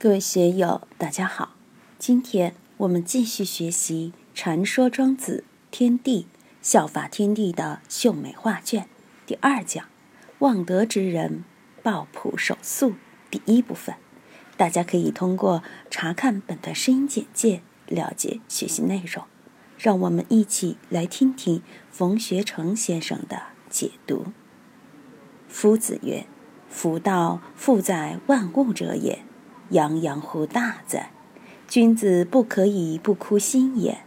各位学友，大家好。今天我们继续学习《传说庄子天地效法天地的秀美画卷》第二讲“望德之人抱朴守素”第一部分。大家可以通过查看本段声音简介了解学习内容。让我们一起来听听冯学成先生的解读。夫子曰：“夫道，富在万物者也。”洋洋乎大哉！君子不可以不哭心也。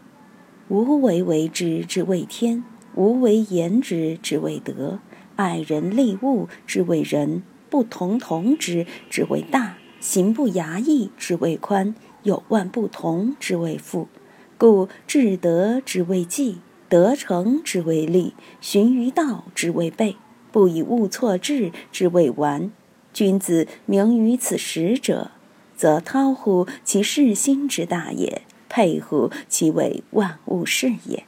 无为为之，之谓天；无为言之，之谓德。爱人利物，之谓仁；不同同之，之谓大；行不衙役，之谓宽；有万不同，之谓富。故至德之谓纪，得成之谓立，循于道之谓备，不以物错志之谓完。君子明于此时者。则韬乎其世心之大也，佩乎其为万物是也。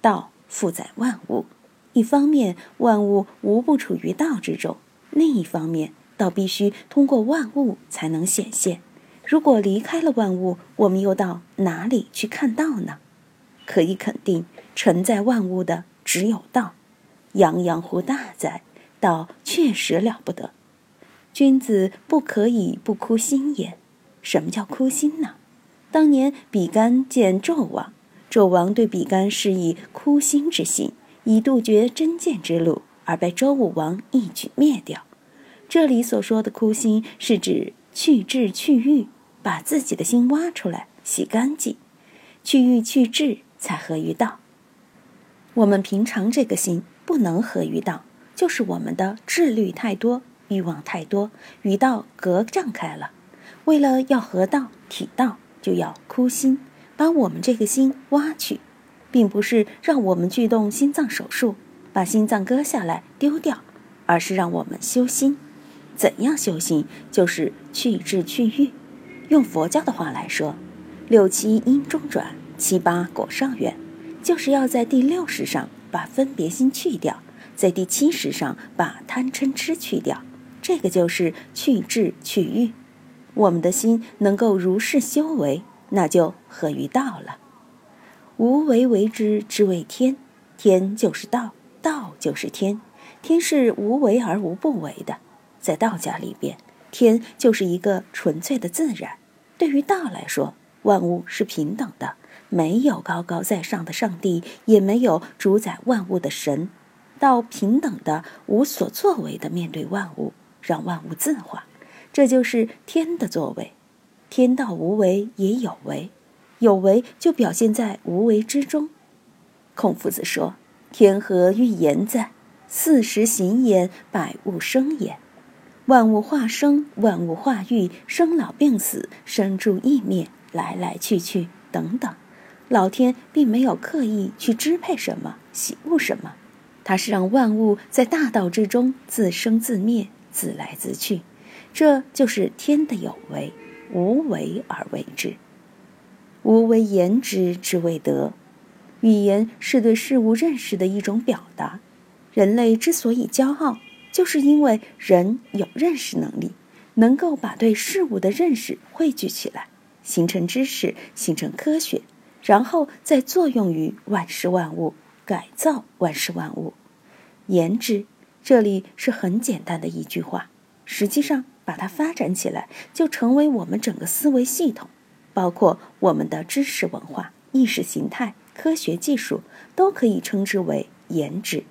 道负载万物，一方面万物无不处于道之中，另一方面道必须通过万物才能显现。如果离开了万物，我们又到哪里去看道呢？可以肯定，承载万物的只有道。洋洋乎大哉！道确实了不得。君子不可以不哭心也。什么叫哭心呢？当年比干见纣王，纣王对比干施以哭心之刑，以杜绝真见之路，而被周武王一举灭掉。这里所说的哭心，是指去智去欲，把自己的心挖出来，洗干净，去欲去智，才合于道。我们平常这个心不能合于道，就是我们的智虑太多。欲望太多，与道隔障开了。为了要合道、体道，就要哭心，把我们这个心挖去，并不是让我们去动心脏手术，把心脏割下来丢掉，而是让我们修心。怎样修心？就是去智去欲。用佛教的话来说，六七因中转，七八果上缘，就是要在第六识上把分别心去掉，在第七识上把贪嗔痴去掉。这个就是去智去欲，我们的心能够如是修为，那就合于道了。无为为之，之谓天。天就是道，道就是天。天是无为而无不为的。在道家里边，天就是一个纯粹的自然。对于道来说，万物是平等的，没有高高在上的上帝，也没有主宰万物的神。道平等的、无所作为的面对万物。让万物自化，这就是天的作为。天道无为也有为，有为就表现在无为之中。孔夫子说：“天何欲言哉？四时行焉，百物生焉。万物化生，万物化育，生老病死，生住异灭，来来去去等等。老天并没有刻意去支配什么，喜恶什么，他是让万物在大道之中自生自灭。”自来自去，这就是天的有为，无为而为之。无为言之，之谓德。语言是对事物认识的一种表达。人类之所以骄傲，就是因为人有认识能力，能够把对事物的认识汇聚起来，形成知识，形成科学，然后再作用于万事万物，改造万事万物。言之。这里是很简单的一句话，实际上把它发展起来，就成为我们整个思维系统，包括我们的知识文化、意识形态、科学技术，都可以称之为颜值。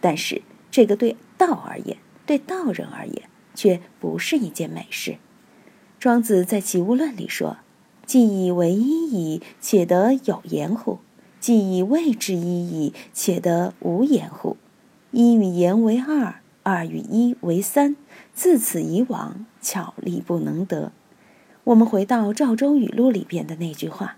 但是这个对道而言，对道人而言，却不是一件美事。庄子在《齐物论》里说：“既以为一矣，且得有言乎？既以谓之一矣，且得无言乎？”一与言为二，二与一为三，自此以往，巧力不能得。我们回到《赵州语录》里边的那句话：“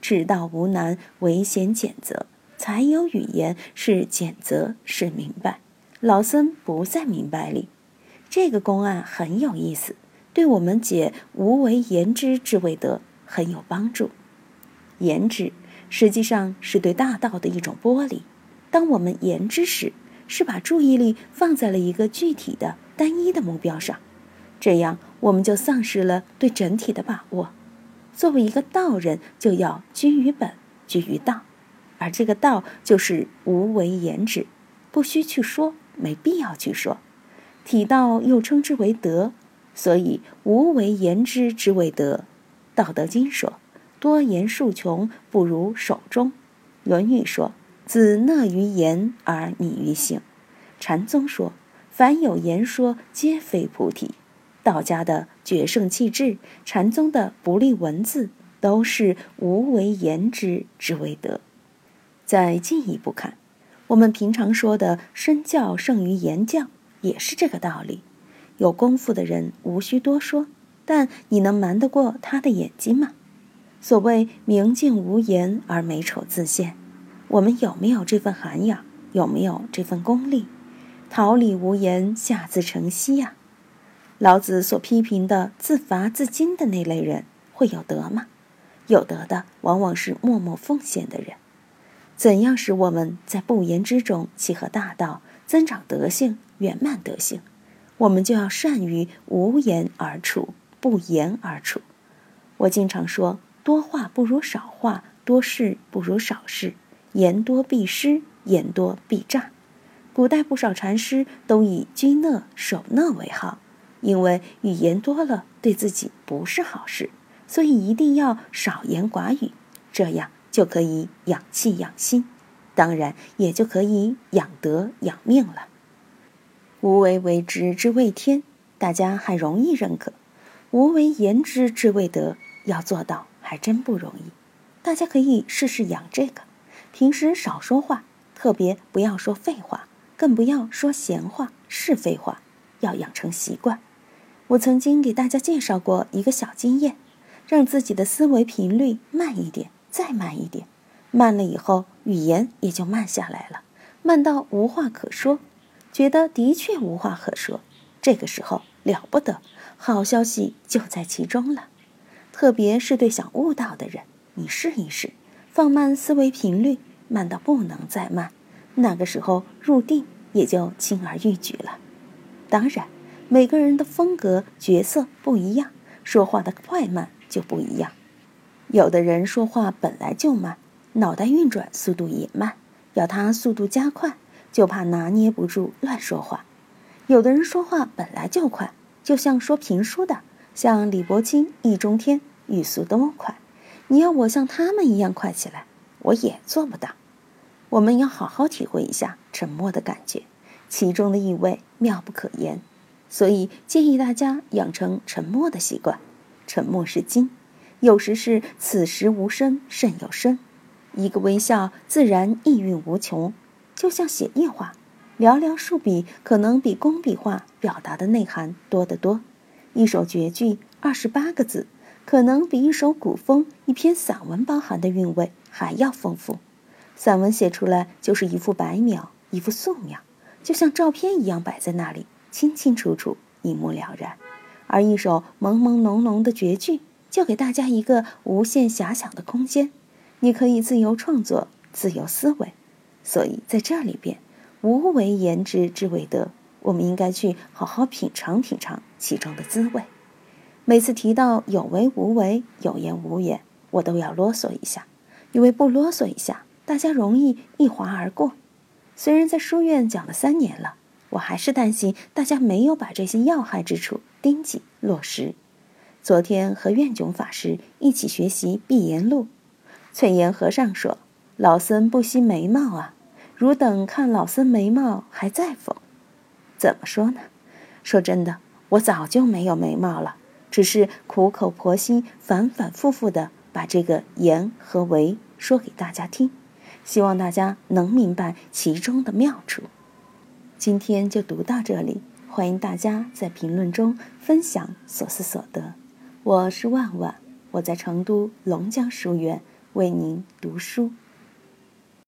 至道无难，唯贤简则。才有语言，是简则，是明白。老僧不在明白里。”这个公案很有意思，对我们解“无为言之”之谓得很有帮助。言之实际上是对大道的一种剥离。当我们言之时，是把注意力放在了一个具体的、单一的目标上。这样我们就丧失了对整体的把握。作为一个道人，就要居于本，居于道，而这个道就是无为言之，不需去说，没必要去说。体道又称之为德，所以无为言之之谓德。道德经说：“多言数穷，不如守中。”论语说：“子讷于言而敏于行。”禅宗说：“凡有言说，皆非菩提。”道家的决胜气质，禅宗的不立文字，都是无为言之之为德。再进一步看，我们平常说的“身教胜于言教”，也是这个道理。有功夫的人无需多说，但你能瞒得过他的眼睛吗？所谓“明镜无言而美丑自现”，我们有没有这份涵养？有没有这份功力？“桃李无言，下自成蹊”呀。老子所批评的自伐自矜的那类人，会有德吗？有德的往往是默默奉献的人。怎样使我们在不言之中契合大道，增长德性、圆满德性？我们就要善于无言而处，不言而处。我经常说，多话不如少话，多事不如少事。言多必失，言多必诈。古代不少禅师都以居乐守乐为号。因为语言多了对自己不是好事，所以一定要少言寡语，这样就可以养气养心，当然也就可以养德养命了。无为为之之谓天，大家还容易认可；无为言之之谓德，要做到还真不容易。大家可以试试养这个，平时少说话，特别不要说废话，更不要说闲话是非话，要养成习惯。我曾经给大家介绍过一个小经验，让自己的思维频率慢一点，再慢一点，慢了以后语言也就慢下来了，慢到无话可说，觉得的确无话可说，这个时候了不得，好消息就在其中了。特别是对想悟道的人，你试一试，放慢思维频率，慢到不能再慢，那个时候入定也就轻而易举了。当然。每个人的风格、角色不一样，说话的快慢就不一样。有的人说话本来就慢，脑袋运转速度也慢，要他速度加快，就怕拿捏不住乱说话。有的人说话本来就快，就像说评书的，像李伯清、易中天，语速都快。你要我像他们一样快起来，我也做不到。我们要好好体会一下沉默的感觉，其中的意味妙不可言。所以建议大家养成沉默的习惯。沉默是金，有时是此时无声胜有声。一个微笑，自然意蕴无穷。就像写意画，寥寥数笔可能比工笔画表达的内涵多得多。一首绝句，二十八个字，可能比一首古风、一篇散文包含的韵味还要丰富。散文写出来就是一幅白描，一幅素描，就像照片一样摆在那里。清清楚楚，一目了然，而一首朦朦胧胧的绝句，就给大家一个无限遐想的空间，你可以自由创作，自由思维。所以在这里边，无为言之之为德，我们应该去好好品尝品尝其中的滋味。每次提到有为无为、有言无言，我都要啰嗦一下，因为不啰嗦一下，大家容易一划而过。虽然在书院讲了三年了。我还是担心大家没有把这些要害之处盯紧落实。昨天和愿炯法师一起学习《碧岩录》，翠岩和尚说：“老僧不惜眉毛啊，汝等看老僧眉毛还在否？”怎么说呢？说真的，我早就没有眉毛了，只是苦口婆心、反反复复的把这个言和为说给大家听，希望大家能明白其中的妙处。今天就读到这里，欢迎大家在评论中分享所思所得。我是万万，我在成都龙江书院为您读书。